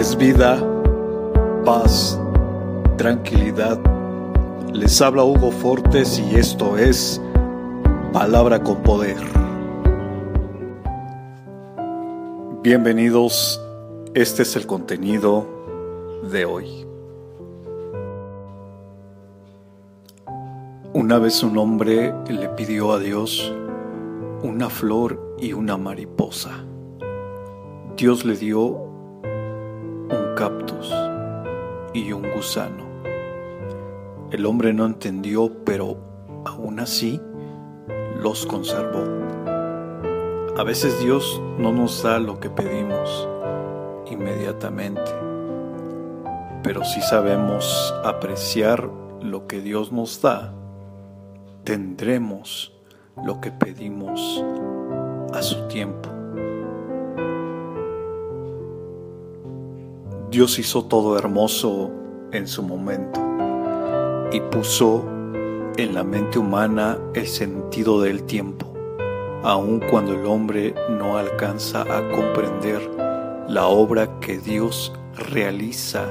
es vida, paz, tranquilidad. Les habla Hugo Fortes y esto es Palabra con Poder. Bienvenidos, este es el contenido de hoy. Una vez un hombre le pidió a Dios una flor y una mariposa. Dios le dio y un gusano. El hombre no entendió, pero aún así los conservó. A veces Dios no nos da lo que pedimos inmediatamente, pero si sabemos apreciar lo que Dios nos da, tendremos lo que pedimos a su tiempo. Dios hizo todo hermoso en su momento y puso en la mente humana el sentido del tiempo, aun cuando el hombre no alcanza a comprender la obra que Dios realiza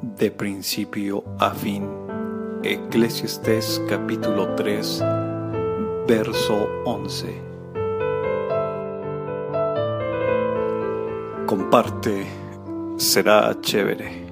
de principio a fin. Eclesiastés capítulo 3, verso 11. Comparte será chévere.